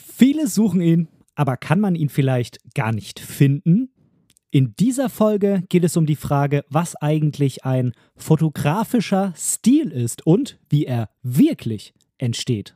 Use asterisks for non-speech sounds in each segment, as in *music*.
Viele suchen ihn, aber kann man ihn vielleicht gar nicht finden? In dieser Folge geht es um die Frage, was eigentlich ein fotografischer Stil ist und wie er wirklich entsteht.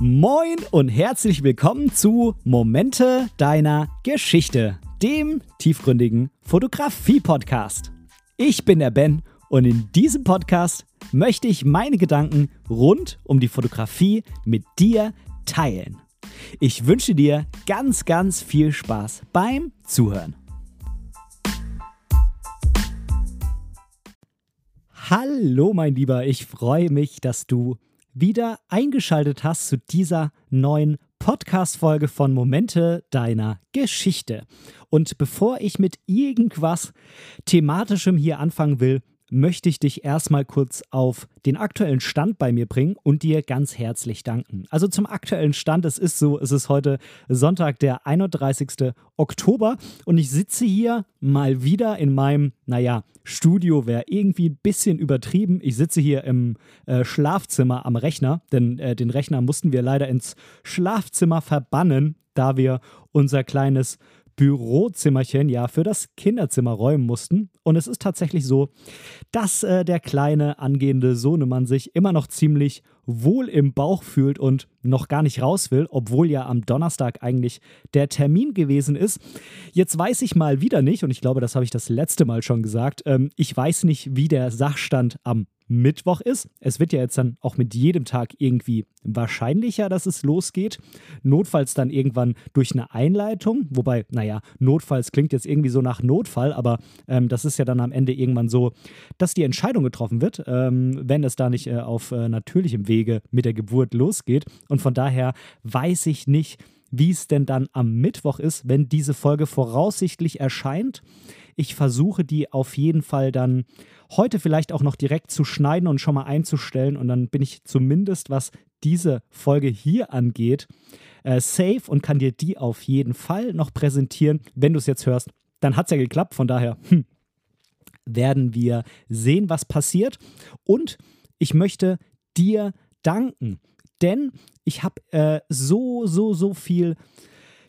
Moin und herzlich willkommen zu Momente deiner Geschichte, dem tiefgründigen Fotografie-Podcast. Ich bin der Ben und in diesem Podcast möchte ich meine Gedanken rund um die Fotografie mit dir teilen. Ich wünsche dir ganz, ganz viel Spaß beim Zuhören. Hallo mein Lieber, ich freue mich, dass du wieder eingeschaltet hast zu dieser neuen Podcast-Folge von Momente deiner Geschichte. Und bevor ich mit irgendwas Thematischem hier anfangen will, möchte ich dich erstmal kurz auf den aktuellen Stand bei mir bringen und dir ganz herzlich danken. Also zum aktuellen Stand, es ist so, es ist heute Sonntag, der 31. Oktober und ich sitze hier mal wieder in meinem, naja, Studio wäre irgendwie ein bisschen übertrieben. Ich sitze hier im äh, Schlafzimmer am Rechner, denn äh, den Rechner mussten wir leider ins Schlafzimmer verbannen, da wir unser kleines Bürozimmerchen ja für das Kinderzimmer räumen mussten. Und es ist tatsächlich so, dass äh, der kleine angehende Sohnemann sich immer noch ziemlich wohl im Bauch fühlt und noch gar nicht raus will, obwohl ja am Donnerstag eigentlich der Termin gewesen ist. Jetzt weiß ich mal wieder nicht, und ich glaube, das habe ich das letzte Mal schon gesagt, ähm, ich weiß nicht, wie der Sachstand am Mittwoch ist. Es wird ja jetzt dann auch mit jedem Tag irgendwie wahrscheinlicher, dass es losgeht. Notfalls dann irgendwann durch eine Einleitung, wobei, naja, notfalls klingt jetzt irgendwie so nach Notfall, aber ähm, das ist ja dann am Ende irgendwann so, dass die Entscheidung getroffen wird, ähm, wenn es da nicht äh, auf äh, natürlichem Wege mit der Geburt losgeht. Und von daher weiß ich nicht, wie es denn dann am Mittwoch ist, wenn diese Folge voraussichtlich erscheint. Ich versuche die auf jeden Fall dann heute vielleicht auch noch direkt zu schneiden und schon mal einzustellen. Und dann bin ich zumindest, was diese Folge hier angeht, äh, safe und kann dir die auf jeden Fall noch präsentieren. Wenn du es jetzt hörst, dann hat es ja geklappt. Von daher hm, werden wir sehen, was passiert. Und ich möchte dir danken, denn ich habe äh, so, so, so viel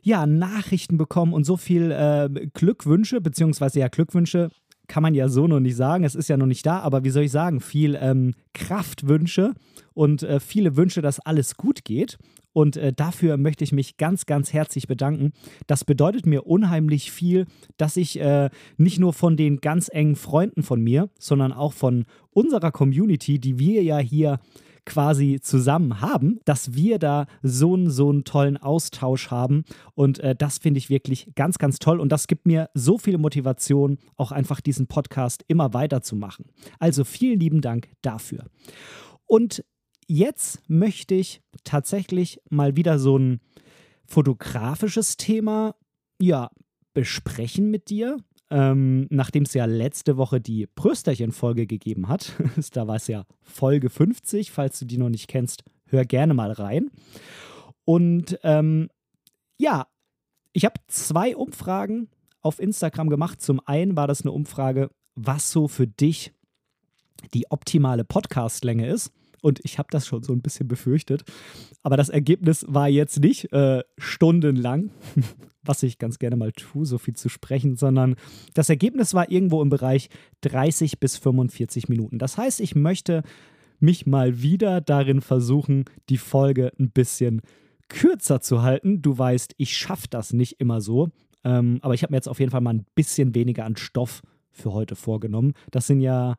ja, Nachrichten bekommen und so viel äh, Glückwünsche, beziehungsweise ja, Glückwünsche kann man ja so noch nicht sagen, es ist ja noch nicht da, aber wie soll ich sagen, viel ähm, Kraftwünsche und äh, viele Wünsche, dass alles gut geht. Und äh, dafür möchte ich mich ganz, ganz herzlich bedanken. Das bedeutet mir unheimlich viel, dass ich äh, nicht nur von den ganz engen Freunden von mir, sondern auch von unserer Community, die wir ja hier quasi zusammen haben, dass wir da so einen, so einen tollen Austausch haben. Und äh, das finde ich wirklich ganz, ganz toll. Und das gibt mir so viel Motivation, auch einfach diesen Podcast immer weiterzumachen. Also vielen lieben Dank dafür. Und jetzt möchte ich tatsächlich mal wieder so ein fotografisches Thema ja, besprechen mit dir ähm, nachdem es ja letzte Woche die Prösterchen-Folge gegeben hat. *laughs* da war es ja Folge 50. Falls du die noch nicht kennst, hör gerne mal rein. Und ähm, ja, ich habe zwei Umfragen auf Instagram gemacht. Zum einen war das eine Umfrage, was so für dich die optimale Podcastlänge ist. Und ich habe das schon so ein bisschen befürchtet. Aber das Ergebnis war jetzt nicht äh, stundenlang, *laughs* was ich ganz gerne mal tue, so viel zu sprechen, sondern das Ergebnis war irgendwo im Bereich 30 bis 45 Minuten. Das heißt, ich möchte mich mal wieder darin versuchen, die Folge ein bisschen kürzer zu halten. Du weißt, ich schaffe das nicht immer so. Ähm, aber ich habe mir jetzt auf jeden Fall mal ein bisschen weniger an Stoff für heute vorgenommen. Das sind ja,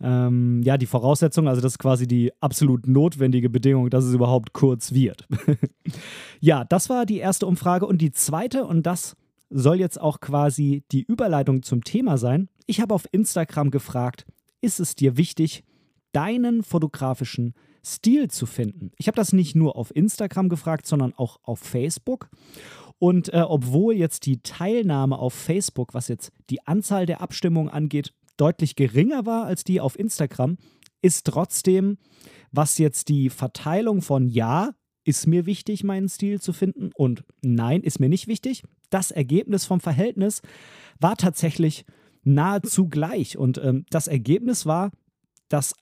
ähm, ja die Voraussetzungen, also das ist quasi die absolut notwendige Bedingung, dass es überhaupt kurz wird. *laughs* ja, das war die erste Umfrage und die zweite, und das soll jetzt auch quasi die Überleitung zum Thema sein. Ich habe auf Instagram gefragt, ist es dir wichtig, deinen fotografischen Stil zu finden? Ich habe das nicht nur auf Instagram gefragt, sondern auch auf Facebook. Und äh, obwohl jetzt die Teilnahme auf Facebook, was jetzt die Anzahl der Abstimmungen angeht, deutlich geringer war als die auf Instagram, ist trotzdem, was jetzt die Verteilung von Ja, ist mir wichtig, meinen Stil zu finden und Nein, ist mir nicht wichtig. Das Ergebnis vom Verhältnis war tatsächlich nahezu gleich. Und ähm, das Ergebnis war dass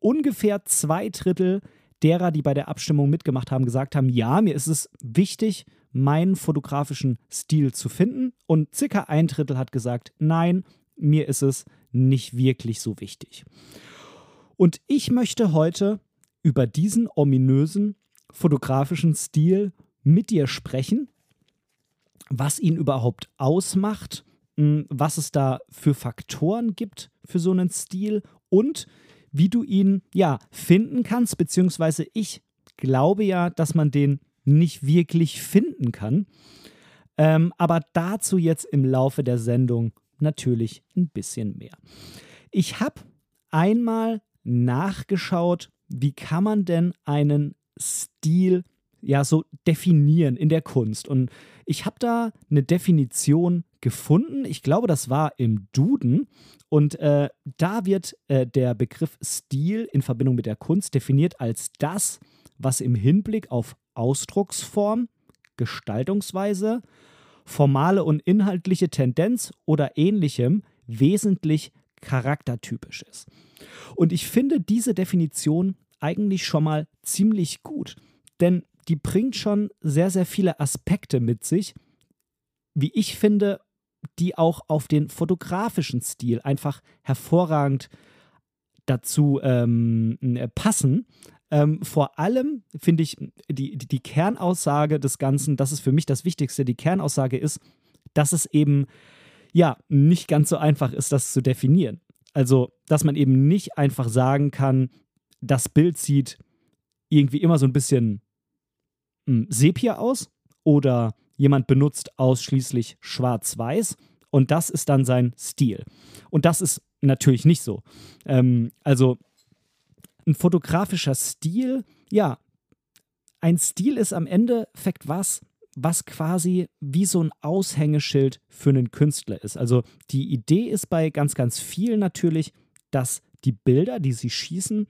ungefähr zwei Drittel derer, die bei der Abstimmung mitgemacht haben, gesagt haben, ja, mir ist es wichtig, meinen fotografischen Stil zu finden. Und circa ein Drittel hat gesagt, nein, mir ist es nicht wirklich so wichtig. Und ich möchte heute über diesen ominösen fotografischen Stil mit dir sprechen, was ihn überhaupt ausmacht, hm, was es da für Faktoren gibt für so einen Stil und wie du ihn ja finden kannst, beziehungsweise ich glaube ja, dass man den nicht wirklich finden kann. Ähm, aber dazu jetzt im Laufe der Sendung natürlich ein bisschen mehr. Ich habe einmal nachgeschaut, wie kann man denn einen Stil ja so definieren in der Kunst. Und ich habe da eine Definition gefunden. Ich glaube, das war im Duden. Und äh, da wird äh, der Begriff Stil in Verbindung mit der Kunst definiert als das, was im Hinblick auf Ausdrucksform, Gestaltungsweise, formale und inhaltliche Tendenz oder ähnlichem wesentlich charaktertypisch ist. Und ich finde diese Definition eigentlich schon mal ziemlich gut, denn die bringt schon sehr, sehr viele Aspekte mit sich, wie ich finde, die auch auf den fotografischen Stil einfach hervorragend dazu ähm, passen. Ähm, vor allem finde ich die, die, die Kernaussage des Ganzen, das ist für mich das Wichtigste, die Kernaussage ist, dass es eben ja nicht ganz so einfach ist, das zu definieren. Also, dass man eben nicht einfach sagen kann, das Bild sieht irgendwie immer so ein bisschen hm, Sepia aus oder jemand benutzt ausschließlich schwarz-weiß und das ist dann sein Stil. Und das ist natürlich nicht so. Ähm, also ein fotografischer Stil, ja, ein Stil ist am Endeffekt was, was quasi wie so ein Aushängeschild für einen Künstler ist. Also die Idee ist bei ganz, ganz vielen natürlich, dass die Bilder, die sie schießen,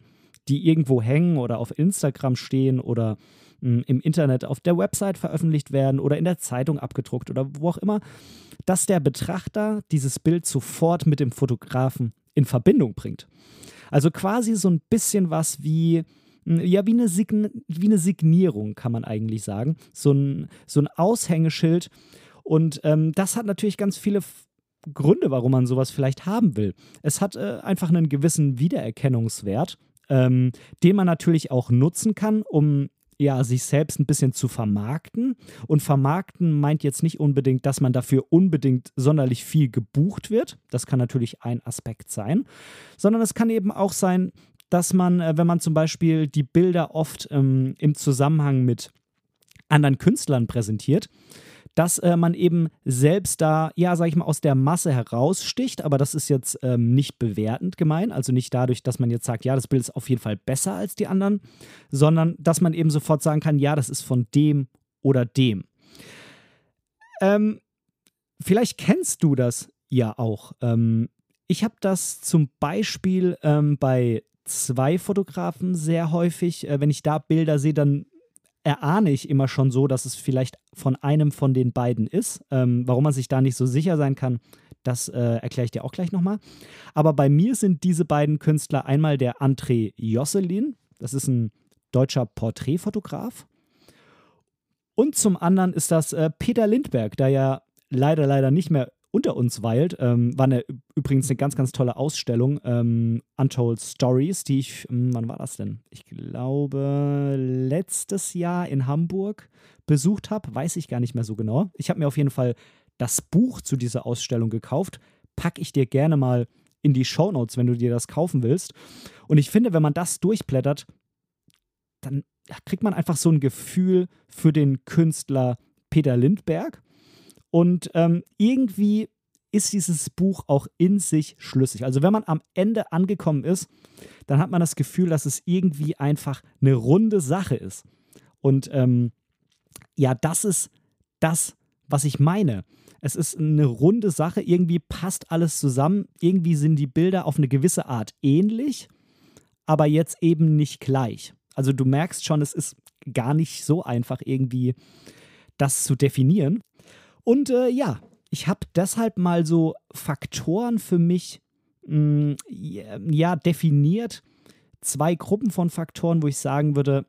die irgendwo hängen oder auf Instagram stehen oder mh, hm, im Internet auf der Website veröffentlicht werden oder in der Zeitung abgedruckt oder wo auch immer, dass der Betrachter dieses Bild sofort mit dem Fotografen in Verbindung bringt. Also quasi so ein bisschen was wie, hm, ja, wie eine, Sign wie eine Signierung, kann man eigentlich sagen. So ein, so ein Aushängeschild. Und ähm, das hat natürlich ganz viele Gründe, warum man sowas vielleicht haben will. Es hat äh, einfach einen gewissen Wiedererkennungswert, ähm, den man natürlich auch nutzen kann, um ja, sich selbst ein bisschen zu vermarkten. Und vermarkten meint jetzt nicht unbedingt, dass man dafür unbedingt sonderlich viel gebucht wird. Das kann natürlich ein Aspekt sein. Sondern es kann eben auch sein, dass man, äh, wenn man zum Beispiel die Bilder oft ähm, im Zusammenhang mit anderen Künstlern präsentiert, dass äh, man eben selbst da, ja, sag ich mal, aus der Masse heraussticht, aber das ist jetzt ähm, nicht bewertend gemeint, also nicht dadurch, dass man jetzt sagt, ja, das Bild ist auf jeden Fall besser als die anderen, sondern dass man eben sofort sagen kann, ja, das ist von dem oder dem. Ähm, vielleicht kennst du das ja auch. Ähm, ich habe das zum Beispiel ähm, bei zwei Fotografen sehr häufig. Äh, wenn ich da Bilder sehe, dann erahne ich immer schon so, dass es vielleicht von einem von den beiden ist. Ähm, warum man sich da nicht so sicher sein kann, das äh, erkläre ich dir auch gleich nochmal. Aber bei mir sind diese beiden Künstler einmal der André Josselin, das ist ein deutscher Porträtfotograf. Und zum anderen ist das äh, Peter Lindberg, der ja leider, leider nicht mehr unter uns weilt. Ähm, war eine, übrigens eine ganz, ganz tolle Ausstellung, ähm, Untold Stories, die ich, ähm, wann war das denn? Ich glaube, letztes Jahr in Hamburg besucht habe. Weiß ich gar nicht mehr so genau. Ich habe mir auf jeden Fall das Buch zu dieser Ausstellung gekauft. Packe ich dir gerne mal in die Show Notes, wenn du dir das kaufen willst. Und ich finde, wenn man das durchblättert, dann kriegt man einfach so ein Gefühl für den Künstler Peter Lindberg. Und ähm, irgendwie ist dieses Buch auch in sich schlüssig. Also wenn man am Ende angekommen ist, dann hat man das Gefühl, dass es irgendwie einfach eine runde Sache ist. Und ähm, ja, das ist das, was ich meine. Es ist eine runde Sache, irgendwie passt alles zusammen, irgendwie sind die Bilder auf eine gewisse Art ähnlich, aber jetzt eben nicht gleich. Also du merkst schon, es ist gar nicht so einfach irgendwie das zu definieren. Und äh, ja, ich habe deshalb mal so Faktoren für mich mh, ja, definiert zwei Gruppen von Faktoren, wo ich sagen würde,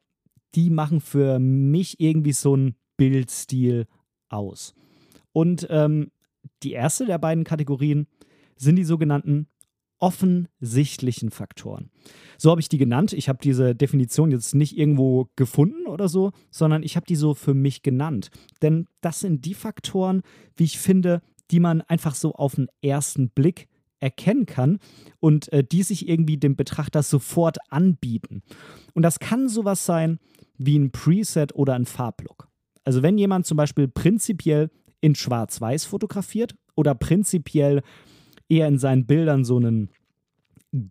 die machen für mich irgendwie so einen Bildstil aus. Und ähm, die erste der beiden Kategorien sind die sogenannten offensichtlichen Faktoren. So habe ich die genannt. Ich habe diese Definition jetzt nicht irgendwo gefunden oder so, sondern ich habe die so für mich genannt. Denn das sind die Faktoren, wie ich finde, die man einfach so auf den ersten Blick erkennen kann und äh, die sich irgendwie dem Betrachter sofort anbieten. Und das kann sowas sein wie ein Preset oder ein Farblook. Also wenn jemand zum Beispiel prinzipiell in Schwarz-Weiß fotografiert oder prinzipiell eher in seinen Bildern so einen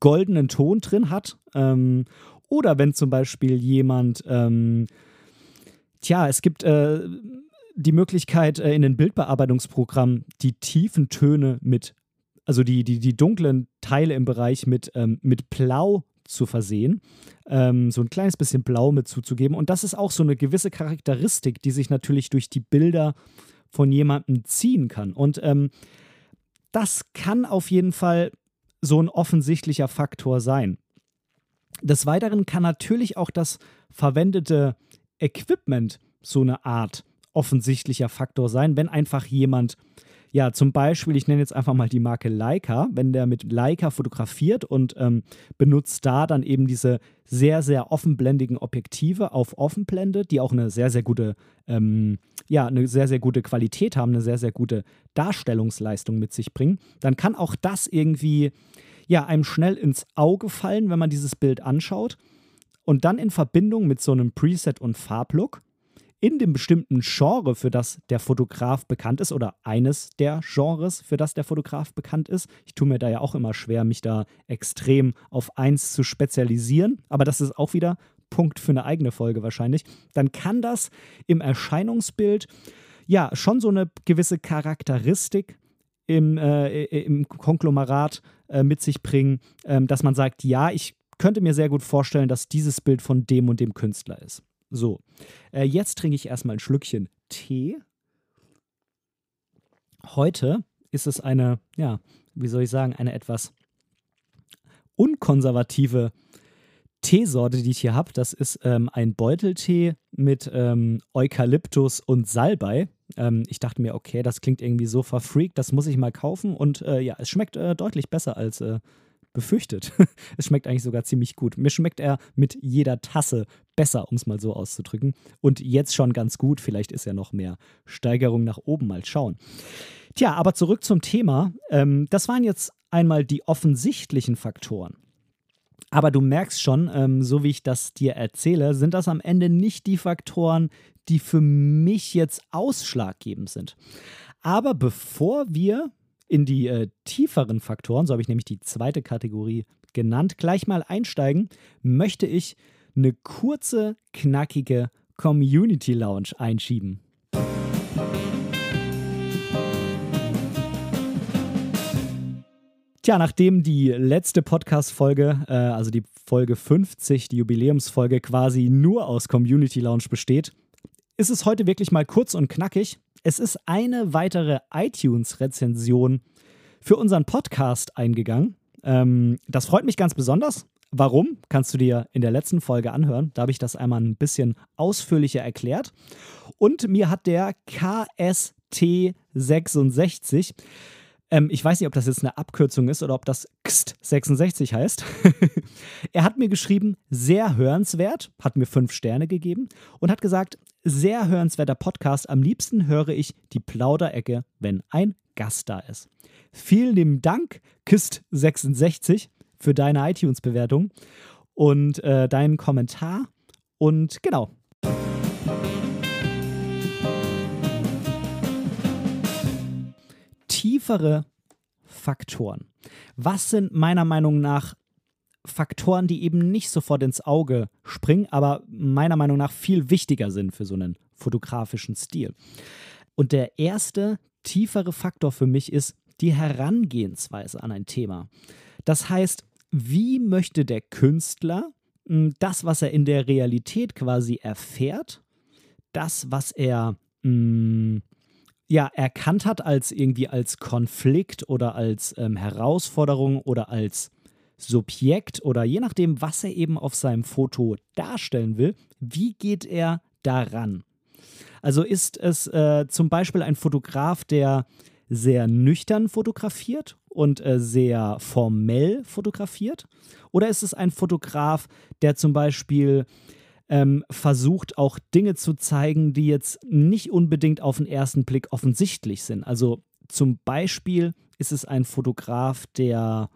goldenen Ton drin hat. Ähm, oder wenn zum Beispiel jemand, ähm, tja, es gibt äh, die Möglichkeit äh, in den Bildbearbeitungsprogrammen die tiefen Töne mit, also die, die, die dunklen Teile im Bereich mit, ähm, mit Blau zu versehen, ähm, so ein kleines bisschen Blau mit zuzugeben. Und das ist auch so eine gewisse Charakteristik, die sich natürlich durch die Bilder von jemandem ziehen kann. Und ähm, das kann auf jeden Fall so ein offensichtlicher Faktor sein. Des Weiteren kann natürlich auch das verwendete Equipment so eine Art offensichtlicher Faktor sein, wenn einfach jemand ja, zum Beispiel, ich nenne jetzt einfach mal die Marke Leica, wenn der mit Leica fotografiert und ähm, benutzt da dann eben diese sehr, sehr offenblendigen Objektive auf Offenblende, die auch eine sehr, sehr gute, ähm, ja, eine sehr, sehr gute Qualität haben, eine sehr, sehr gute Darstellungsleistung mit sich bringen, dann kann auch das irgendwie, ja, einem schnell ins Auge fallen, wenn man dieses Bild anschaut. Und dann in Verbindung mit so einem Preset und Farblook in dem bestimmten Genre, für das der Fotograf bekannt ist, oder eines der Genres, für das der Fotograf bekannt ist. Ich tue mir da ja auch immer schwer, mich da extrem auf eins zu spezialisieren, aber das ist auch wieder Punkt für eine eigene Folge wahrscheinlich. Dann kann das im Erscheinungsbild ja schon so eine gewisse Charakteristik im, äh, im Konglomerat äh, mit sich bringen, äh, dass man sagt, ja, ich könnte mir sehr gut vorstellen, dass dieses Bild von dem und dem Künstler ist. So, äh, jetzt trinke ich erstmal ein Schlückchen Tee. Heute ist es eine, ja, wie soll ich sagen, eine etwas unkonservative Teesorte, die ich hier habe. Das ist ähm, ein Beuteltee mit ähm, Eukalyptus und Salbei. Ähm, ich dachte mir, okay, das klingt irgendwie so verfreakt, das muss ich mal kaufen. Und äh, ja, es schmeckt äh, deutlich besser als äh, befürchtet. *laughs* es schmeckt eigentlich sogar ziemlich gut. Mir schmeckt er mit jeder Tasse besser, um es mal so auszudrücken. Und jetzt schon ganz gut. Vielleicht ist ja noch mehr Steigerung nach oben. Mal schauen. Tja, aber zurück zum Thema. Ähm, das waren jetzt einmal die offensichtlichen Faktoren. Aber du merkst schon, ähm, so wie ich das dir erzähle, sind das am Ende nicht die Faktoren, die für mich jetzt ausschlaggebend sind. Aber bevor wir in die äh, tieferen Faktoren, so habe ich nämlich die zweite Kategorie genannt, gleich mal einsteigen, möchte ich eine kurze, knackige Community Lounge einschieben. Tja, nachdem die letzte Podcast-Folge, äh, also die Folge 50, die Jubiläumsfolge, quasi nur aus Community Lounge besteht, ist es heute wirklich mal kurz und knackig. Es ist eine weitere iTunes-Rezension für unseren Podcast eingegangen. Ähm, das freut mich ganz besonders. Warum? Kannst du dir in der letzten Folge anhören. Da habe ich das einmal ein bisschen ausführlicher erklärt. Und mir hat der KST66 ähm, ich weiß nicht, ob das jetzt eine Abkürzung ist oder ob das XT66 heißt. *laughs* er hat mir geschrieben, sehr hörenswert, hat mir fünf Sterne gegeben und hat gesagt, sehr hörenswerter Podcast. Am liebsten höre ich die Plauderecke, wenn ein Gast da ist. Vielen lieben Dank, Kist66, für deine iTunes-Bewertung und äh, deinen Kommentar. Und genau, tiefere Faktoren. Was sind meiner Meinung nach Faktoren, die eben nicht sofort ins Auge springen, aber meiner Meinung nach viel wichtiger sind für so einen fotografischen Stil? Und der erste tiefere Faktor für mich ist die Herangehensweise an ein Thema. Das heißt, wie möchte der Künstler hm, das, was er in der Realität quasi erfährt, das, was er mh, hm, ja erkannt hat als irgendwie als Konflikt oder als ähm, Herausforderung oder als Subjekt oder je nachdem, was er eben auf seinem Foto darstellen will, wie geht er daran? Also ist es äh, zum Beispiel ein Fotograf, der sehr nüchtern fotografiert und äh, sehr formell fotografiert? Oder ist es ein Fotograf, der zum Beispiel ähm, versucht, auch Dinge zu zeigen, die jetzt nicht unbedingt auf den ersten Blick offensichtlich sind? Also zum Beispiel ist es ein Fotograf, der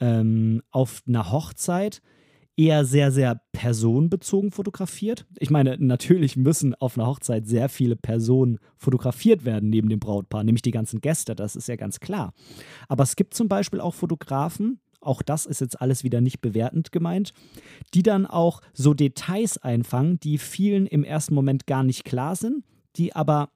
ähm, auf einer Hochzeit eher sehr, sehr personenbezogen fotografiert. Ich meine, natürlich müssen auf einer Hochzeit sehr viele Personen fotografiert werden neben dem Brautpaar, nämlich die ganzen Gäste, das ist ja ganz klar. Aber es gibt zum Beispiel auch Fotografen, auch das ist jetzt alles wieder nicht bewertend gemeint, die dann auch so Details einfangen, die vielen im ersten Moment gar nicht klar sind, die aber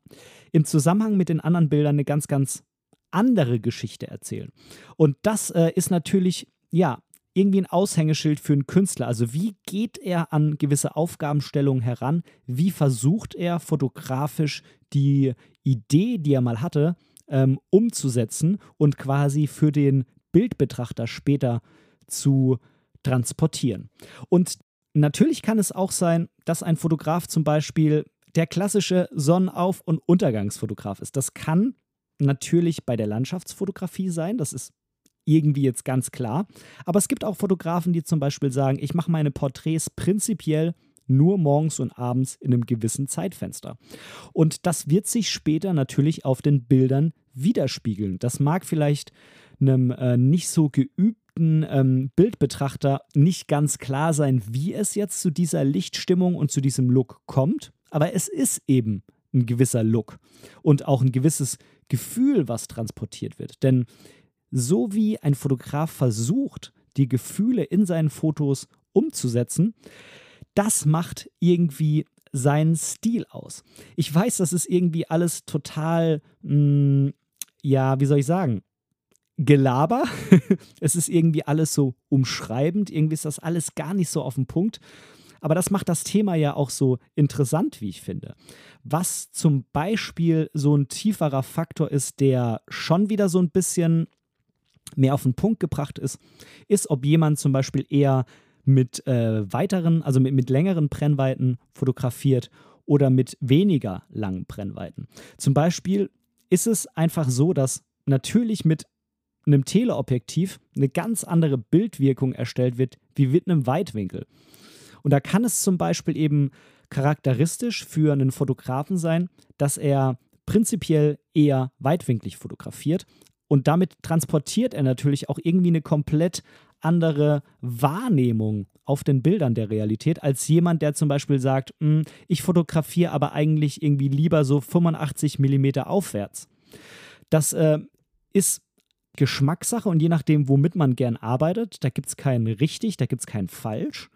im Zusammenhang mit den anderen Bildern eine ganz, ganz andere Geschichte erzählen. Und das äh, ist natürlich, ja, irgendwie ein Aushängeschild für einen Künstler. Also wie geht er an gewisse Aufgabenstellungen heran? Wie versucht er fotografisch die Idee, die er mal hatte, ähm, umzusetzen und quasi für den Bildbetrachter später zu transportieren? Und natürlich kann es auch sein, dass ein Fotograf zum Beispiel der klassische Sonnenauf- und Untergangsfotograf ist. Das kann natürlich bei der Landschaftsfotografie sein. Das ist irgendwie jetzt ganz klar. Aber es gibt auch Fotografen, die zum Beispiel sagen, ich mache meine Porträts prinzipiell nur morgens und abends in einem gewissen Zeitfenster. Und das wird sich später natürlich auf den Bildern widerspiegeln. Das mag vielleicht einem äh, nicht so geübten ähm, Bildbetrachter nicht ganz klar sein, wie es jetzt zu dieser Lichtstimmung und zu diesem Look kommt. Aber es ist eben ein gewisser Look und auch ein gewisses Gefühl, was transportiert wird. Denn so wie ein Fotograf versucht, die Gefühle in seinen Fotos umzusetzen, das macht irgendwie seinen Stil aus. Ich weiß, das ist irgendwie alles total, mh, mm, ja, wie soll ich sagen, Gelaber. *laughs* es ist irgendwie alles so umschreibend, irgendwie ist das alles gar nicht so auf den Punkt. Aber das macht das Thema ja auch so interessant, wie ich finde. Was zum Beispiel so ein tieferer Faktor ist, der schon wieder so ein bisschen mehr auf den Punkt gebracht ist, ist, ob jemand zum Beispiel eher mit äh, weiteren, also mit, mit längeren Brennweiten fotografiert oder mit weniger langen Brennweiten. Zum Beispiel ist es einfach so, dass natürlich mit einem Teleobjektiv eine ganz andere Bildwirkung erstellt wird wie mit einem Weitwinkel. Und da kann es zum Beispiel eben charakteristisch für einen Fotografen sein, dass er prinzipiell eher weitwinklig fotografiert, und damit transportiert er natürlich auch irgendwie eine komplett andere Wahrnehmung auf den Bildern der Realität als jemand, der zum Beispiel sagt, hm, ich fotografiere aber eigentlich irgendwie lieber so 85 Millimeter aufwärts. Das äh, ist Geschmackssache und je nachdem, womit man gern arbeitet, da gibt es kein richtig, da gibt es kein falsch.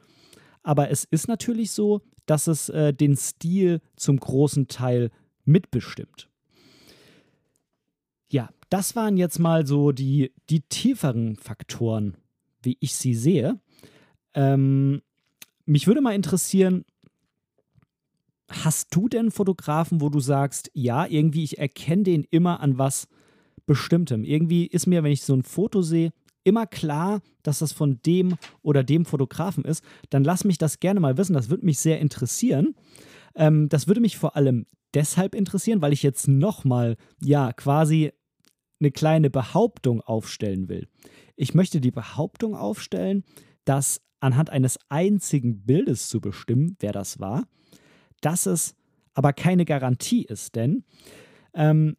Aber es ist natürlich so, dass es äh, den Stil zum großen Teil mitbestimmt. Ja, das waren jetzt mal so die, die tieferen Faktoren, wie ich sie sehe. Ähm, mich würde mal interessieren, hast du denn Fotografen, wo du sagst, ja, irgendwie, ich erkenne den immer an was Bestimmtem. Irgendwie ist mir, wenn ich so ein Foto sehe, immer klar, dass das von dem oder dem Fotografen ist. Dann lass mich das gerne mal wissen. Das würde mich sehr interessieren. Ähm, das würde mich vor allem deshalb interessieren, weil ich jetzt nochmal, ja, quasi eine kleine Behauptung aufstellen will. Ich möchte die Behauptung aufstellen, dass anhand eines einzigen Bildes zu bestimmen, wer das war, dass es aber keine Garantie ist, denn ähm,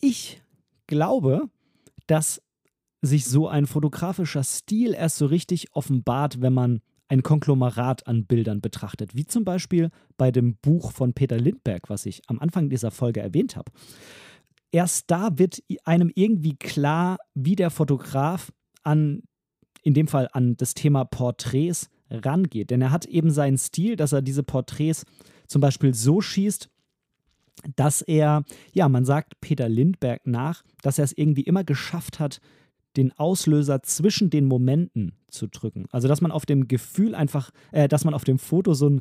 ich glaube, dass sich so ein fotografischer Stil erst so richtig offenbart, wenn man ein Konglomerat an Bildern betrachtet, wie zum Beispiel bei dem Buch von Peter Lindbergh, was ich am Anfang dieser Folge erwähnt habe erst da wird einem irgendwie klar, wie der Fotograf an, in dem Fall an das Thema Porträts rangeht. Denn er hat eben seinen Stil, dass er diese Porträts zum Beispiel so schießt, dass er, ja, man sagt Peter Lindbergh nach, dass er es irgendwie immer geschafft hat, den Auslöser zwischen den Momenten zu drücken. Also, dass man auf dem Gefühl einfach, äh, dass man auf dem Foto so ein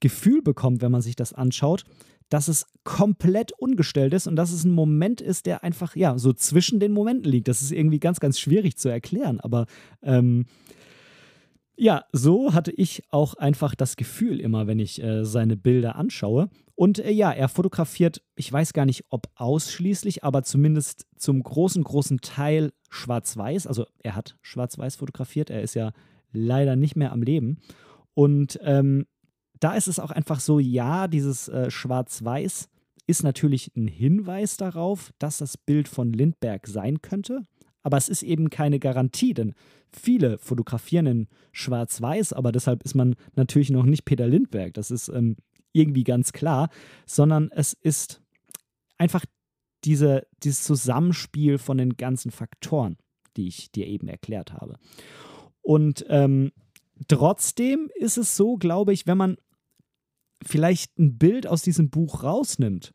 Gefühl bekommt, wenn man sich das anschaut, dass es komplett ungestellt ist und dass es ein Moment ist, der einfach, ja, so zwischen den Momenten liegt. Das ist irgendwie ganz, ganz schwierig zu erklären, aber ähm, ja, so hatte ich auch einfach das Gefühl immer, wenn ich äh, seine Bilder anschaue. Und äh, ja, er fotografiert, ich weiß gar nicht, ob ausschließlich, aber zumindest zum großen, großen Teil schwarz-weiß. Also er hat schwarz-weiß fotografiert, er ist ja leider nicht mehr am Leben. Und ähm, da ist es auch einfach so, ja, dieses äh, schwarz-weiß ist natürlich ein Hinweis darauf, dass das Bild von Lindbergh sein könnte. Aber es ist eben keine Garantie, denn viele fotografieren in Schwarz-Weiß, aber deshalb ist man natürlich noch nicht Peter Lindbergh. Das ist ähm, irgendwie ganz klar, sondern es ist einfach diese, dieses Zusammenspiel von den ganzen Faktoren, die ich dir eben erklärt habe. Und ähm, trotzdem ist es so, glaube ich, wenn man vielleicht ein Bild aus diesem Buch rausnimmt,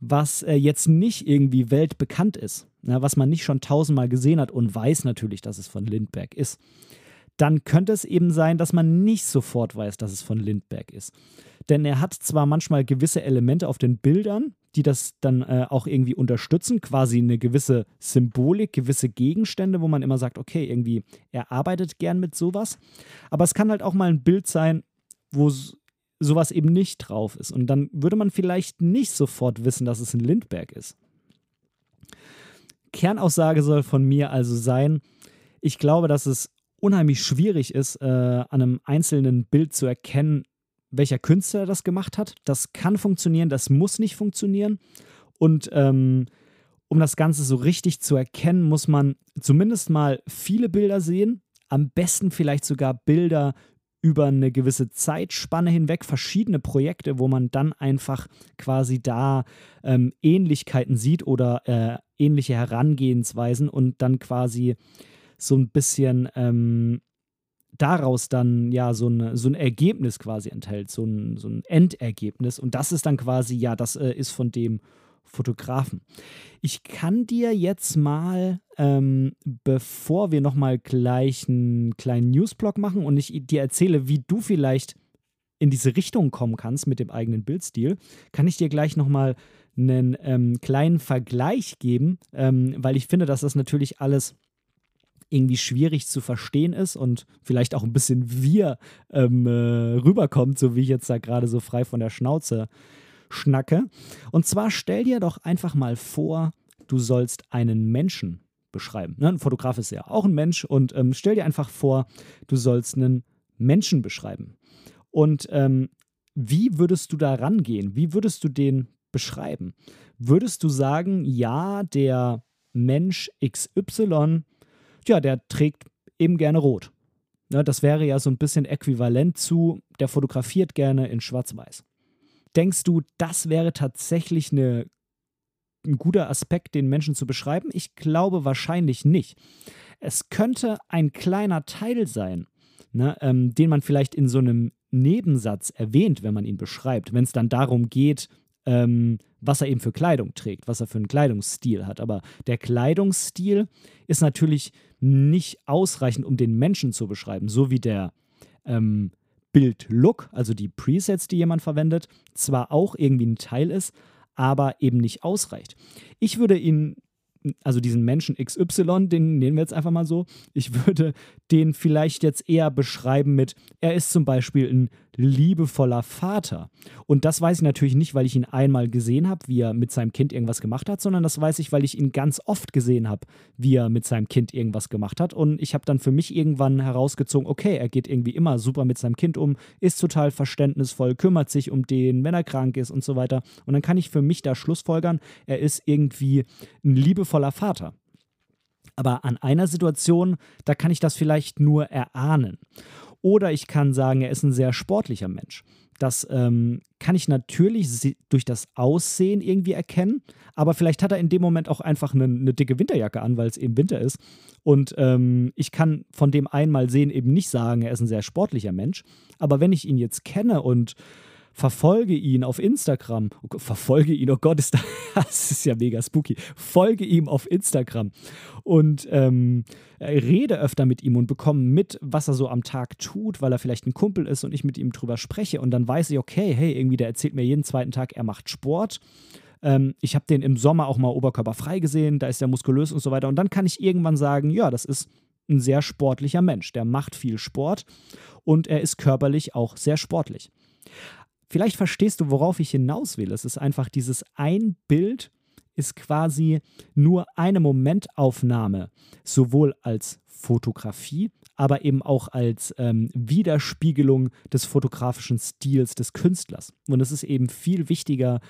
was äh, jetzt nicht irgendwie weltbekannt ist, na, was man nicht schon tausendmal gesehen hat und weiß natürlich, dass es von Lindbergh ist, dann könnte es eben sein, dass man nicht sofort weiß, dass es von Lindbergh ist. Denn er hat zwar manchmal gewisse Elemente auf den Bildern, die das dann äh, auch irgendwie unterstützen, quasi eine gewisse Symbolik, gewisse Gegenstände, wo man immer sagt, okay, irgendwie, er arbeitet gern mit sowas. Aber es kann halt auch mal ein Bild sein, wo sowas eben nicht drauf ist. Und dann würde man vielleicht nicht sofort wissen, dass es ein Lindbergh ist. Kernaussage soll von mir also sein, ich glaube, dass es unheimlich schwierig ist, äh, an einem einzelnen Bild zu erkennen, welcher Künstler das gemacht hat. Das kann funktionieren, das muss nicht funktionieren. Und ähm, um das Ganze so richtig zu erkennen, muss man zumindest mal viele Bilder sehen. Am besten vielleicht sogar Bilder über eine gewisse Zeitspanne hinweg verschiedene Projekte, wo man dann einfach quasi da ähm, Ähnlichkeiten sieht oder äh, ähnliche Herangehensweisen und dann quasi so ein bisschen ähm, daraus dann ja so, eine, so ein Ergebnis quasi enthält, so ein, so ein Endergebnis. Und das ist dann quasi, ja, das äh, ist von dem Fotografen. Ich kann dir jetzt mal, ähm, bevor wir nochmal gleich einen kleinen Newsblog machen und ich dir erzähle, wie du vielleicht in diese Richtung kommen kannst mit dem eigenen Bildstil, kann ich dir gleich nochmal einen ähm, kleinen Vergleich geben, ähm, weil ich finde, dass das natürlich alles irgendwie schwierig zu verstehen ist und vielleicht auch ein bisschen wir ähm, äh, rüberkommt, so wie ich jetzt da gerade so frei von der Schnauze schnacke. Und zwar stell dir doch einfach mal vor, du sollst einen Menschen beschreiben. Ne? Ein Fotograf ist ja auch ein Mensch und ähm, stell dir einfach vor, du sollst einen Menschen beschreiben. Und ähm, wie würdest du da rangehen? Wie würdest du den beschreiben? Würdest du sagen, ja, der Mensch XY, ja, der trägt eben gerne rot. Ne, das wäre ja so ein bisschen äquivalent zu, der fotografiert gerne in Schwarz-Weiß. Denkst du, das wäre tatsächlich eine, ein guter Aspekt, den Menschen zu beschreiben? Ich glaube wahrscheinlich nicht. Es könnte ein kleiner Teil sein, ne, ähm, den man vielleicht in so einem Nebensatz erwähnt, wenn man ihn beschreibt, wenn es dann darum geht, ähm, was er eben für Kleidung trägt, was er für einen Kleidungsstil hat. Aber der Kleidungsstil ist natürlich nicht ausreichend, um den Menschen zu beschreiben, so wie der ähm, Bild-Look, also die Presets, die jemand verwendet, zwar auch irgendwie ein Teil ist, aber eben nicht ausreicht. Ich würde ihn also diesen Menschen XY, den nehmen wir jetzt einfach mal so, ich würde den vielleicht jetzt eher beschreiben mit, er ist zum Beispiel ein liebevoller Vater. Und das weiß ich natürlich nicht, weil ich ihn einmal gesehen habe, wie er mit seinem Kind irgendwas gemacht hat, sondern das weiß ich, weil ich ihn ganz oft gesehen habe, wie er mit seinem Kind irgendwas gemacht hat. Und ich habe dann für mich irgendwann herausgezogen, okay, er geht irgendwie immer super mit seinem Kind um, ist total verständnisvoll, kümmert sich um den, wenn er krank ist und so weiter. Und dann kann ich für mich da Schlussfolgern, er ist irgendwie ein liebevoller Vater. Aber an einer Situation, da kann ich das vielleicht nur erahnen. Oder ich kann sagen, er ist ein sehr sportlicher Mensch. Das ähm, kann ich natürlich durch das Aussehen irgendwie erkennen, aber vielleicht hat er in dem Moment auch einfach eine, eine dicke Winterjacke an, weil es eben Winter ist. Und ähm, ich kann von dem einmal sehen eben nicht sagen, er ist ein sehr sportlicher Mensch. Aber wenn ich ihn jetzt kenne und verfolge ihn auf Instagram. Oh, verfolge ihn, oh Gott, ist das, *laughs* das ist ja mega spooky. Folge ihm auf Instagram und ähm, rede öfter mit ihm und bekomme mit, was er so am Tag tut, weil er vielleicht ein Kumpel ist und ich mit ihm drüber spreche. Und dann weiß ich, okay, hey, irgendwie, der erzählt mir jeden zweiten Tag, er macht Sport. Ähm, ich habe den im Sommer auch mal oberkörperfrei gesehen, da ist er muskulös und so weiter. Und dann kann ich irgendwann sagen, ja, das ist ein sehr sportlicher Mensch. Der macht viel Sport und er ist körperlich auch sehr sportlich. Vielleicht verstehst du, worauf ich hinaus will. Es ist einfach dieses ein Bild ist quasi nur eine Momentaufnahme, sowohl als Fotografie aber eben auch als ähm, Widerspiegelung des fotografischen Stils des Künstlers. Und es ist eben viel wichtiger,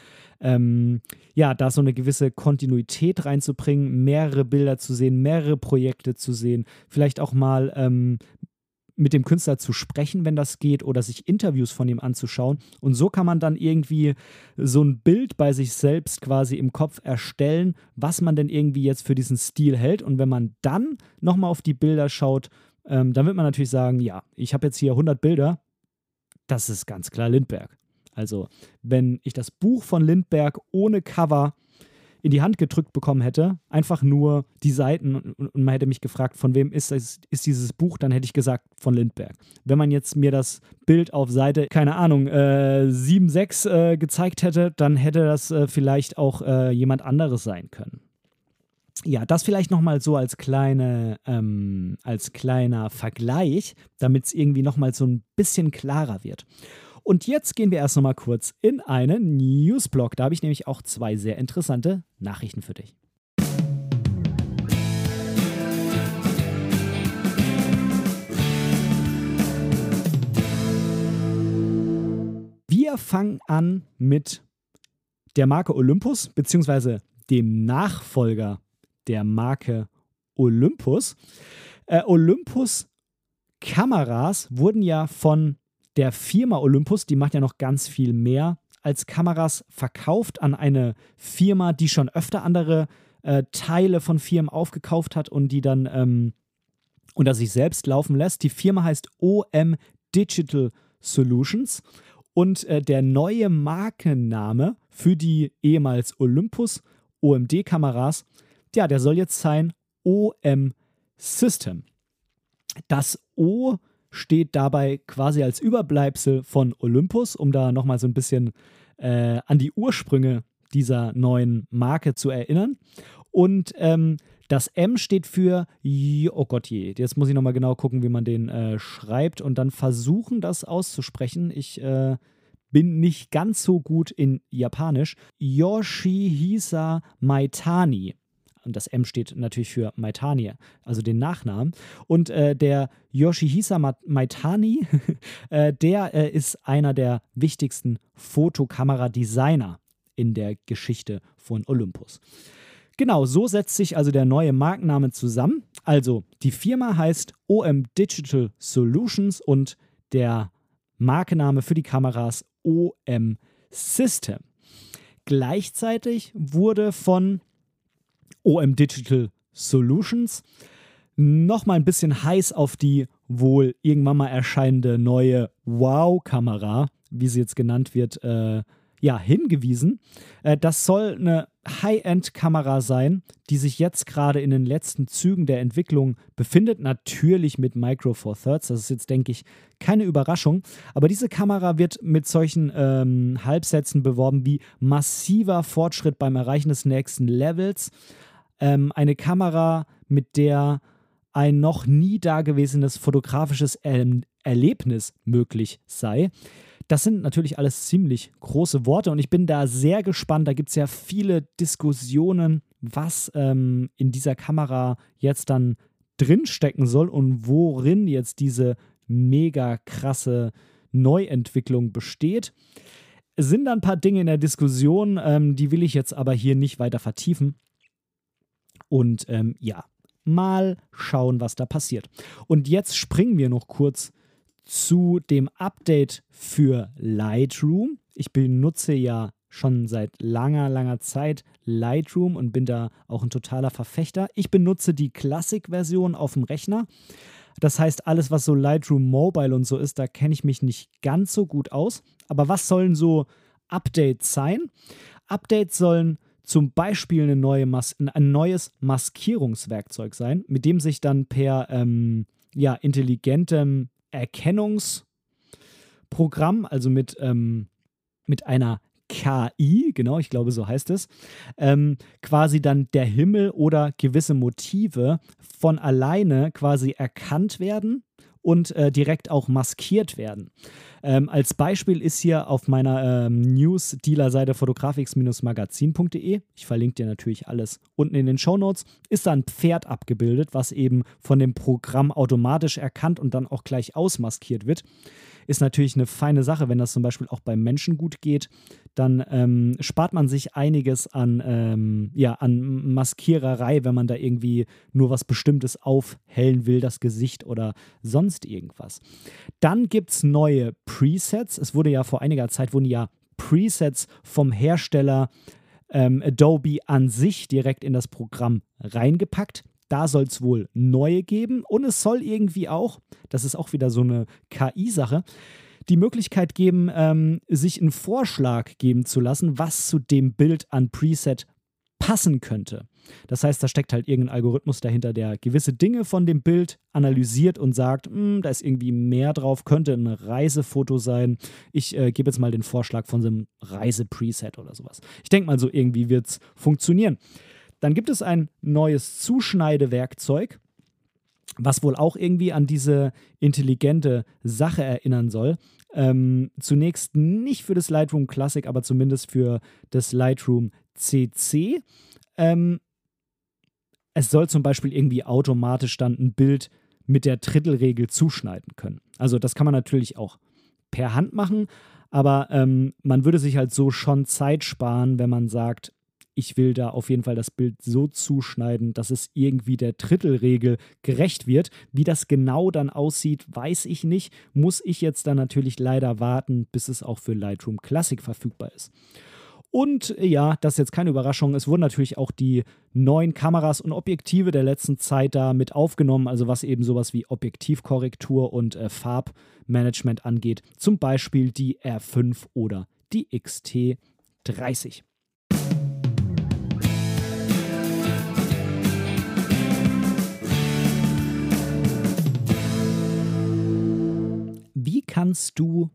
ähm, ja, da so eine gewisse Kontinuität reinzubringen, mehrere Bilder zu sehen, mehrere Projekte zu sehen, vielleicht auch mal ähm, mit dem Künstler zu sprechen, wenn das geht, oder sich Interviews von ihm anzuschauen. Und so kann man dann irgendwie so ein Bild bei sich selbst quasi im Kopf erstellen, was man denn irgendwie jetzt für diesen Stil hält. Und wenn man dann nochmal auf die Bilder schaut, ähm, dann wird man natürlich sagen, ja, ich habe jetzt hier 100 Bilder, das ist ganz klar Lindberg. Also, wenn ich das Buch von Lindberg ohne Cover in die Hand gedrückt bekommen hätte, einfach nur die Seiten und, man hätte mich gefragt, von wem ist, das, ist dieses Buch, dann hätte ich gesagt, von Lindberg. Wenn man jetzt mir das Bild auf Seite, keine Ahnung, äh, 7, 6 äh, gezeigt hätte, dann hätte das äh, vielleicht auch äh, jemand anderes sein können ja, das vielleicht nochmal so als, kleine, ähm, als kleiner Vergleich, damit es irgendwie nochmal so ein bisschen klarer wird. Und jetzt gehen wir erst nochmal kurz in einen Newsblog. Da habe ich nämlich auch zwei sehr interessante Nachrichten für dich. Wir fangen an mit der Marke Olympus, beziehungsweise dem Nachfolger der Marke Olympus. Äh, Olympus Kameras wurden ja von der Firma Olympus, die macht ja noch ganz viel mehr, als Kameras verkauft an eine Firma, die schon öfter andere äh, Teile von Firmen aufgekauft hat und die dann ähm, unter sich selbst laufen lässt. Die Firma heißt OM Digital Solutions und äh, der neue Markenname für die ehemals Olympus OMD-Kameras ja, der soll jetzt sein OM System. Das O steht dabei quasi als Überbleibsel von Olympus, um da nochmal so ein bisschen äh, an die Ursprünge dieser neuen Marke zu erinnern. Und ähm, das M steht für, oh Gott je, jetzt muss ich nochmal genau gucken, wie man den äh, schreibt und dann versuchen, das auszusprechen. Ich äh, bin nicht ganz so gut in Japanisch. Yoshihisa Maitani und das M steht natürlich für Maitani, also den Nachnamen. Und äh, der Yoshihisa Maitani, *laughs* äh, der äh, ist einer der wichtigsten Fotokameradesigner in der Geschichte von Olympus. Genau, so setzt sich also der neue Markenname zusammen. Also die Firma heißt OM Digital Solutions und der Markenname für die Kameras OM System. Gleichzeitig wurde von OM Digital Solutions. Nochmal ein bisschen heiß auf die wohl irgendwann mal erscheinende neue Wow-Kamera, wie sie jetzt genannt wird, äh, ja, hingewiesen. Äh, das soll eine High-End-Kamera sein, die sich jetzt gerade in den letzten Zügen der Entwicklung befindet. Natürlich mit Micro Four Thirds. Das ist jetzt, denke ich, keine Überraschung. Aber diese Kamera wird mit solchen ähm, Halbsätzen beworben wie massiver Fortschritt beim Erreichen des nächsten Levels ähm, eine Kamera, mit der ein noch nie dagewesenes fotografisches er Erlebnis möglich sei. Das sind natürlich alles ziemlich große Worte und ich bin da sehr gespannt. Da gibt es ja viele Diskussionen, was ähm, in dieser Kamera jetzt dann drinstecken soll und worin jetzt diese mega krasse Neuentwicklung besteht. Es sind da ein paar Dinge in der Diskussion, ähm, die will ich jetzt aber hier nicht weiter vertiefen. Und ähm, ja, mal schauen, was da passiert. Und jetzt springen wir noch kurz zu dem Update für Lightroom. Ich benutze ja schon seit langer, langer Zeit Lightroom und bin da auch ein totaler Verfechter. Ich benutze die Classic-Version auf dem Rechner. Das heißt, alles, was so Lightroom Mobile und so ist, da kenne ich mich nicht ganz so gut aus. Aber was sollen so Updates sein? Updates sollen zum Beispiel eine neue Mas ein neues Maskierungswerkzeug sein, mit dem sich dann per ähm, ja, intelligentem Erkennungsprogramm, also mit, ähm, mit einer KI, genau, ich glaube, so heißt es, ähm, quasi dann der Himmel oder gewisse Motive von alleine quasi erkannt werden und äh, direkt auch maskiert werden. Ähm, als Beispiel ist hier auf meiner ähm, News-Dealer-Seite fotografix-magazin.de, ich verlinke dir natürlich alles unten in den Show Notes, ist da ein Pferd abgebildet, was eben von dem Programm automatisch erkannt und dann auch gleich ausmaskiert wird ist natürlich eine feine Sache, wenn das zum Beispiel auch beim Menschen gut geht. Dann ähm, spart man sich einiges an, ähm, ja, an Maskiererei, wenn man da irgendwie nur was Bestimmtes aufhellen will, das Gesicht oder sonst irgendwas. Dann gibt es neue Presets. Es wurde ja vor einiger Zeit, wurden ja Presets vom Hersteller ähm, Adobe an sich direkt in das Programm reingepackt. Da soll es wohl neue geben und es soll irgendwie auch, das ist auch wieder so eine KI-Sache, die Möglichkeit geben, ähm, sich einen Vorschlag geben zu lassen, was zu dem Bild an Preset passen könnte. Das heißt, da steckt halt irgendein Algorithmus dahinter, der gewisse Dinge von dem Bild analysiert und sagt, hm, da ist irgendwie mehr drauf, könnte ein Reisefoto sein. Ich äh, gebe jetzt mal den Vorschlag von so einem Reisepreset oder sowas. Ich denke mal, so irgendwie wird es funktionieren. Dann gibt es ein neues Zuschneidewerkzeug, was wohl auch irgendwie an diese intelligente Sache erinnern soll. Ähm, zunächst nicht für das Lightroom Classic, aber zumindest für das Lightroom CC. Ähm, es soll zum Beispiel irgendwie automatisch dann ein Bild mit der Drittelregel zuschneiden können. Also das kann man natürlich auch per Hand machen, aber ähm, man würde sich halt so schon Zeit sparen, wenn man sagt, ich will da auf jeden Fall das Bild so zuschneiden, dass es irgendwie der Drittelregel gerecht wird. Wie das genau dann aussieht, weiß ich nicht. Muss ich jetzt dann natürlich leider warten, bis es auch für Lightroom Classic verfügbar ist. Und ja, das ist jetzt keine Überraschung. Es wurden natürlich auch die neuen Kameras und Objektive der letzten Zeit da mit aufgenommen, also was eben sowas wie Objektivkorrektur und äh, Farbmanagement angeht. Zum Beispiel die R5 oder die XT30. wie kannst du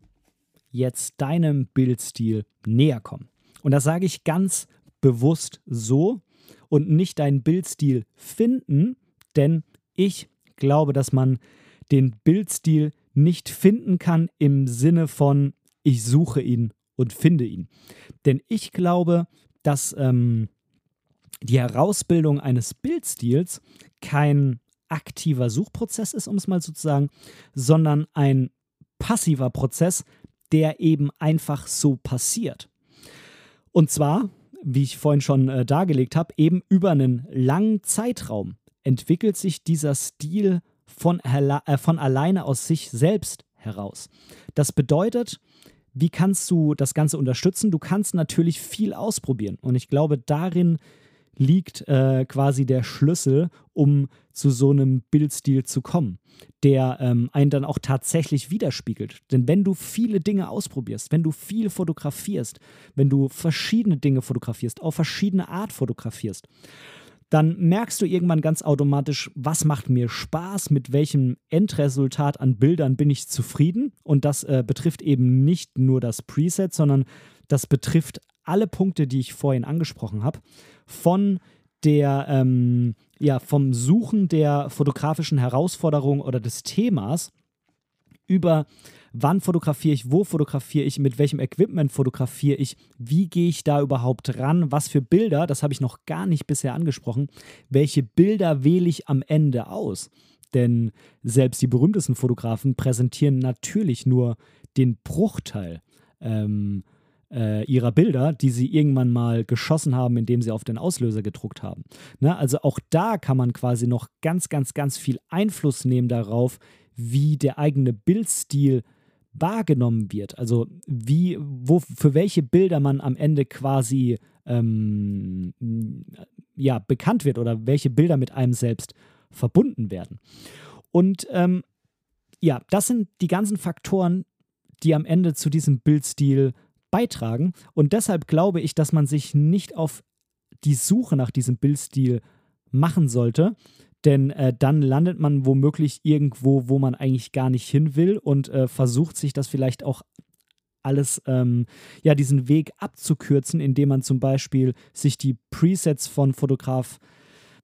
jetzt deinem Bildstil näher kommen? Und das sage ich ganz bewusst so und nicht deinen Bildstil finden, denn ich glaube, dass man den Bildstil nicht finden kann im Sinne von ich suche ihn und finde ihn. Denn ich glaube, dass ähm, die Herausbildung eines Bildstils kein aktiver Suchprozess ist, um es mal so zu sagen, sondern ein passiver Prozess, der eben einfach so passiert. Und zwar, wie ich vorhin schon äh, dargelegt habe, eben über einen langen Zeitraum entwickelt sich dieser Stil von, äh, von alleine aus sich selbst heraus. Das bedeutet, wie kannst du das Ganze unterstützen? Du kannst natürlich viel ausprobieren. Und ich glaube, darin liegt äh, quasi der Schlüssel, um zu so einem Bildstil zu kommen, der ähm, einen dann auch tatsächlich widerspiegelt. Denn wenn du viele Dinge ausprobierst, wenn du viel fotografierst, wenn du verschiedene Dinge fotografierst, auf verschiedene Art fotografierst, dann merkst du irgendwann ganz automatisch, was macht mir Spaß, mit welchem Endresultat an Bildern bin ich zufrieden. Und das äh, betrifft eben nicht nur das Preset, sondern das betrifft alle Punkte, die ich vorhin angesprochen habe, von der, ähm, ja, vom Suchen der fotografischen Herausforderung oder des Themas über wann fotografiere ich, wo fotografiere ich, mit welchem Equipment fotografiere ich, wie gehe ich da überhaupt ran, was für Bilder, das habe ich noch gar nicht bisher angesprochen, welche Bilder wähle ich am Ende aus. Denn selbst die berühmtesten Fotografen präsentieren natürlich nur den Bruchteil ähm, äh, ihrer Bilder, die sie irgendwann mal geschossen haben, indem sie auf den Auslöser gedruckt haben. Ne? Also auch da kann man quasi noch ganz, ganz, ganz viel Einfluss nehmen darauf, wie der eigene Bildstil wahrgenommen wird. Also wie, wo, für welche Bilder man am Ende quasi ähm, ja, bekannt wird oder welche Bilder mit einem selbst verbunden werden. Und ähm, ja, das sind die ganzen Faktoren, die am Ende zu diesem Bildstil beitragen. Und deshalb glaube ich, dass man sich nicht auf die Suche nach diesem Bildstil machen sollte, denn äh, dann landet man womöglich irgendwo, wo man eigentlich gar nicht hin will und äh, versucht sich das vielleicht auch alles, ähm, ja, diesen Weg abzukürzen, indem man zum Beispiel sich die Presets von Fotograf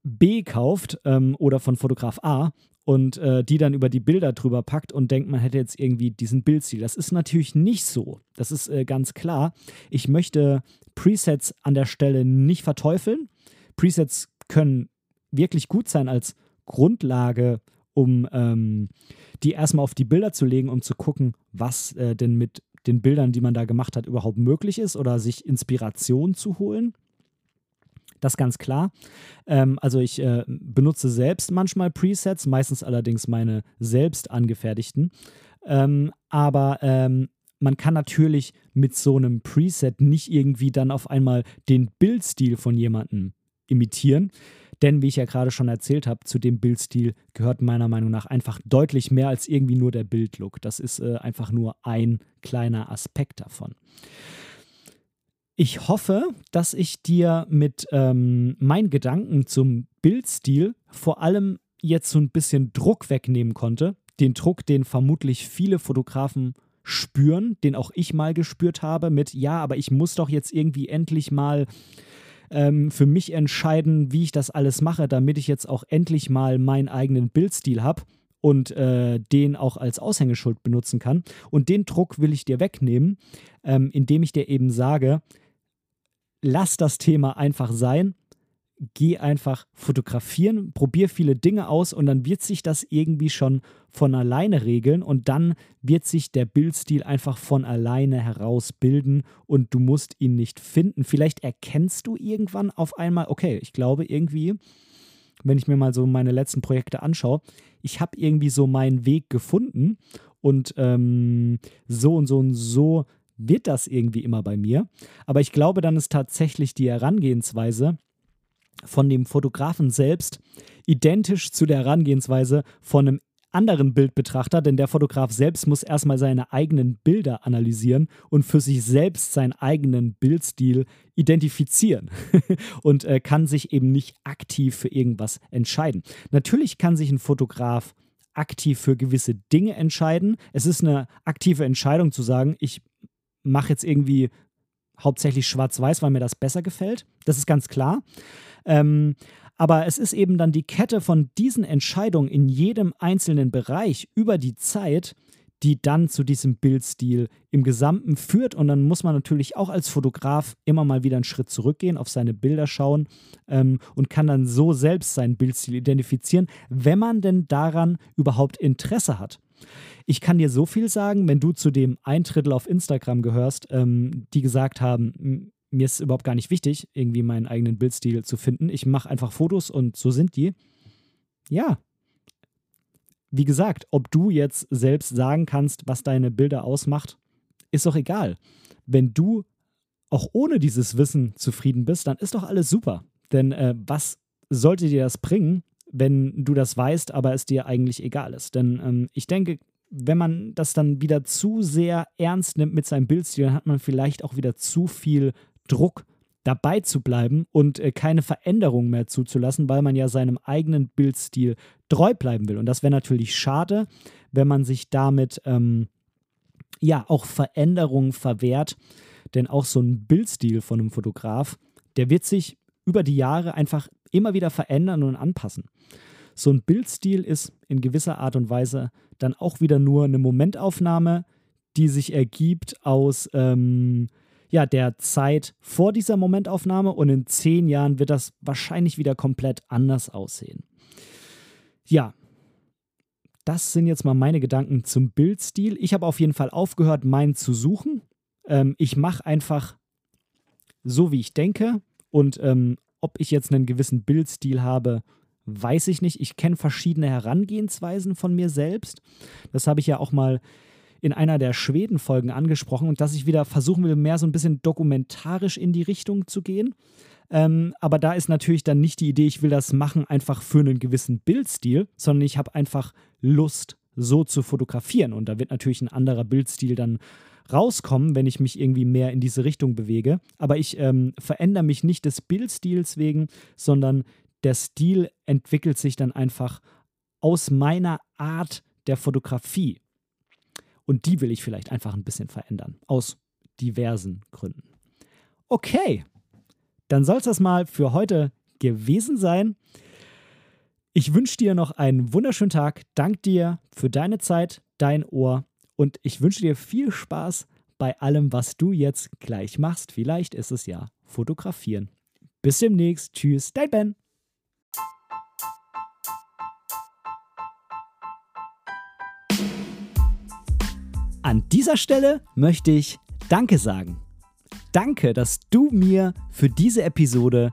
B kauft ähm, oder von Fotograf A und äh, die dann über die Bilder drüber packt und denkt, man hätte jetzt irgendwie diesen Bildstil. Das ist natürlich nicht so. Das ist äh, ganz klar. Ich möchte Presets an der Stelle nicht verteufeln. Presets können wirklich gut sein als Grundlage, um ähm, die erstmal auf die Bilder zu legen, um zu gucken, was äh, denn mit den Bildern, die man da gemacht hat, überhaupt möglich ist oder sich Inspiration zu holen. Das ganz klar. Ähm, also ich äh, benutze selbst manchmal Presets, meistens allerdings meine selbst angefertigten. Ähm, aber ähm, man kann natürlich mit so einem Preset nicht irgendwie dann auf einmal den Bildstil von jemandem imitieren. Denn, wie ich ja gerade schon erzählt habe, zu dem Bildstil gehört meiner Meinung nach einfach deutlich mehr als irgendwie nur der Bildlook. Das ist äh, einfach nur ein kleiner Aspekt davon. Ich hoffe, dass ich dir mit ähm, meinen Gedanken zum Bildstil vor allem jetzt so ein bisschen Druck wegnehmen konnte. Den Druck, den vermutlich viele Fotografen spüren, den auch ich mal gespürt habe, mit ja, aber ich muss doch jetzt irgendwie endlich mal ähm, für mich entscheiden, wie ich das alles mache, damit ich jetzt auch endlich mal meinen eigenen Bildstil habe und äh, den auch als Aushängeschuld benutzen kann. Und den Druck will ich dir wegnehmen, ähm, indem ich dir eben sage, lass das Thema einfach sein geh einfach fotografieren, probier viele Dinge aus und dann wird sich das irgendwie schon von alleine regeln und dann wird sich der Bildstil einfach von alleine herausbilden und du musst ihn nicht finden. Vielleicht erkennst du irgendwann auf einmal, okay, ich glaube irgendwie, wenn ich mir mal so meine letzten Projekte anschaue, ich habe irgendwie so meinen Weg gefunden und ähm, so und so und so wird das irgendwie immer bei mir. Aber ich glaube, dann ist tatsächlich die Herangehensweise, von dem Fotografen selbst identisch zu der Herangehensweise von einem anderen Bildbetrachter, denn der Fotograf selbst muss erstmal seine eigenen Bilder analysieren und für sich selbst seinen eigenen Bildstil identifizieren *laughs* und äh, kann sich eben nicht aktiv für irgendwas entscheiden. Natürlich kann sich ein Fotograf aktiv für gewisse Dinge entscheiden. Es ist eine aktive Entscheidung zu sagen, ich mache jetzt irgendwie hauptsächlich schwarz-weiß, weil mir das besser gefällt. Das ist ganz klar. Ähm, aber es ist eben dann die Kette von diesen Entscheidungen in jedem einzelnen Bereich über die Zeit, die dann zu diesem Bildstil im Gesamten führt. Und dann muss man natürlich auch als Fotograf immer mal wieder einen Schritt zurückgehen, auf seine Bilder schauen ähm, und kann dann so selbst seinen Bildstil identifizieren, wenn man denn daran überhaupt Interesse hat. Ich kann dir so viel sagen, wenn du zu dem ein Drittel auf Instagram gehörst, ähm, die gesagt haben, mir ist überhaupt gar nicht wichtig, irgendwie meinen eigenen Bildstil zu finden. Ich mache einfach Fotos und so sind die. Ja. Wie gesagt, ob du jetzt selbst sagen kannst, was deine Bilder ausmacht, ist doch egal. Wenn du auch ohne dieses Wissen zufrieden bist, dann ist doch alles super. Denn äh, was sollte dir das bringen, wenn du das weißt, aber es dir eigentlich egal ist? Denn ähm, ich denke, wenn man das dann wieder zu sehr ernst nimmt mit seinem Bildstil, dann hat man vielleicht auch wieder zu viel Druck dabei zu bleiben und äh, keine Veränderung mehr zuzulassen, weil man ja seinem eigenen Bildstil treu bleiben will. Und das wäre natürlich schade, wenn man sich damit ähm, ja auch Veränderungen verwehrt. Denn auch so ein Bildstil von einem Fotograf, der wird sich über die Jahre einfach immer wieder verändern und anpassen. So ein Bildstil ist in gewisser Art und Weise dann auch wieder nur eine Momentaufnahme, die sich ergibt aus ähm, ja, der Zeit vor dieser Momentaufnahme und in zehn Jahren wird das wahrscheinlich wieder komplett anders aussehen. Ja, das sind jetzt mal meine Gedanken zum Bildstil. Ich habe auf jeden Fall aufgehört, meinen zu suchen. Ähm, ich mache einfach so, wie ich denke. Und ähm, ob ich jetzt einen gewissen Bildstil habe, weiß ich nicht. Ich kenne verschiedene Herangehensweisen von mir selbst. Das habe ich ja auch mal in einer der Schweden-Folgen angesprochen und dass ich wieder versuchen will, mehr so ein bisschen dokumentarisch in die Richtung zu gehen. Ähm, aber da ist natürlich dann nicht die Idee, ich will das machen einfach für einen gewissen Bildstil, sondern ich habe einfach Lust, so zu fotografieren. Und da wird natürlich ein anderer Bildstil dann rauskommen, wenn ich mich irgendwie mehr in diese Richtung bewege. Aber ich ähm, verändere mich nicht des Bildstils wegen, sondern der Stil entwickelt sich dann einfach aus meiner Art der Fotografie. Und die will ich vielleicht einfach ein bisschen verändern. Aus diversen Gründen. Okay, dann soll es das mal für heute gewesen sein. Ich wünsche dir noch einen wunderschönen Tag. Dank dir für deine Zeit, dein Ohr und ich wünsche dir viel Spaß bei allem, was du jetzt gleich machst. Vielleicht ist es ja fotografieren. Bis demnächst. Tschüss, dein Ben. An dieser Stelle möchte ich Danke sagen. Danke, dass du mir für diese Episode